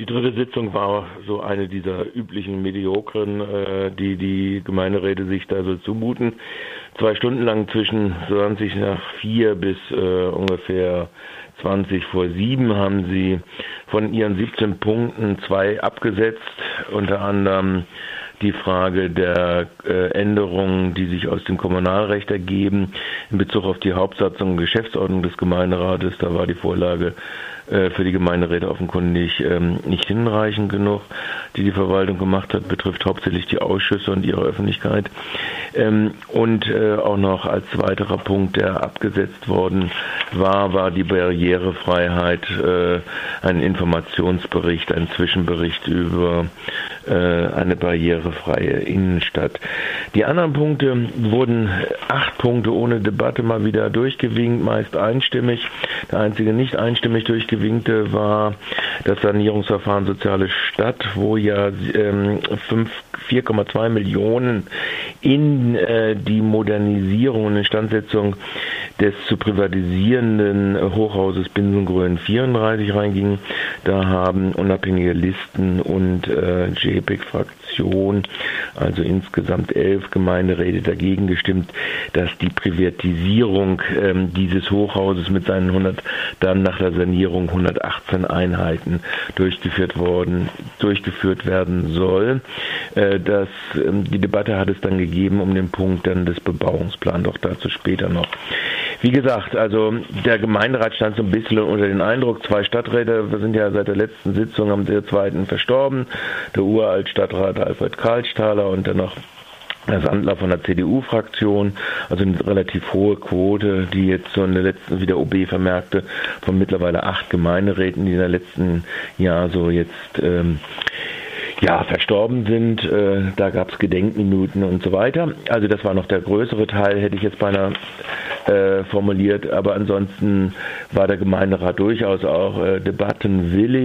Die dritte Sitzung war so eine dieser üblichen Mediokren, äh, die die Gemeinderäte sich da so zumuten. Zwei Stunden lang zwischen 20 nach vier bis äh, ungefähr 20 vor sieben haben sie von ihren 17 Punkten zwei abgesetzt, unter anderem die Frage der äh, Änderungen, die sich aus dem Kommunalrecht ergeben in Bezug auf die Hauptsatzung und Geschäftsordnung des Gemeinderates. Da war die Vorlage für die Gemeinderäte offenkundig ähm, nicht hinreichend genug, die die Verwaltung gemacht hat, betrifft hauptsächlich die Ausschüsse und ihre Öffentlichkeit. Ähm, und äh, auch noch als weiterer Punkt, der abgesetzt worden war, war die Barrierefreiheit, äh, ein Informationsbericht, ein Zwischenbericht über eine barrierefreie Innenstadt. Die anderen Punkte wurden acht Punkte ohne Debatte mal wieder durchgewinkt, meist einstimmig. Der einzige nicht einstimmig durchgewinkt winkte, war das Sanierungsverfahren Soziale Stadt, wo ja ähm, 4,2 Millionen in äh, die Modernisierung und Instandsetzung des zu privatisierenden Hochhauses Binsengrün 34 reingingen. Da haben unabhängige Listen und äh, JPEG-Fraktion, also insgesamt elf Gemeinderäte dagegen gestimmt, dass die Privatisierung ähm, dieses Hochhauses mit seinen 100, dann nach der Sanierung 118 Einheiten durchgeführt worden, durchgeführt werden soll. Äh, das, ähm, die Debatte hat es dann gegeben um den Punkt dann des Bebauungsplans, doch dazu später noch. Wie gesagt, also der Gemeinderat stand so ein bisschen unter den Eindruck, zwei Stadträte sind ja seit der letzten Sitzung am zweiten verstorben, der uralt Stadtrat Alfred Karlsthaler und dann noch Herr Sandler von der CDU-Fraktion, also eine relativ hohe Quote, die jetzt so in der letzten, wie der OB vermerkte, von mittlerweile acht Gemeinderäten, die in der letzten Jahr so jetzt ähm, ja, verstorben sind. Äh, da gab es Gedenkminuten und so weiter. Also das war noch der größere Teil, hätte ich jetzt beinahe äh, formuliert. Aber ansonsten war der Gemeinderat durchaus auch äh, debattenwillig.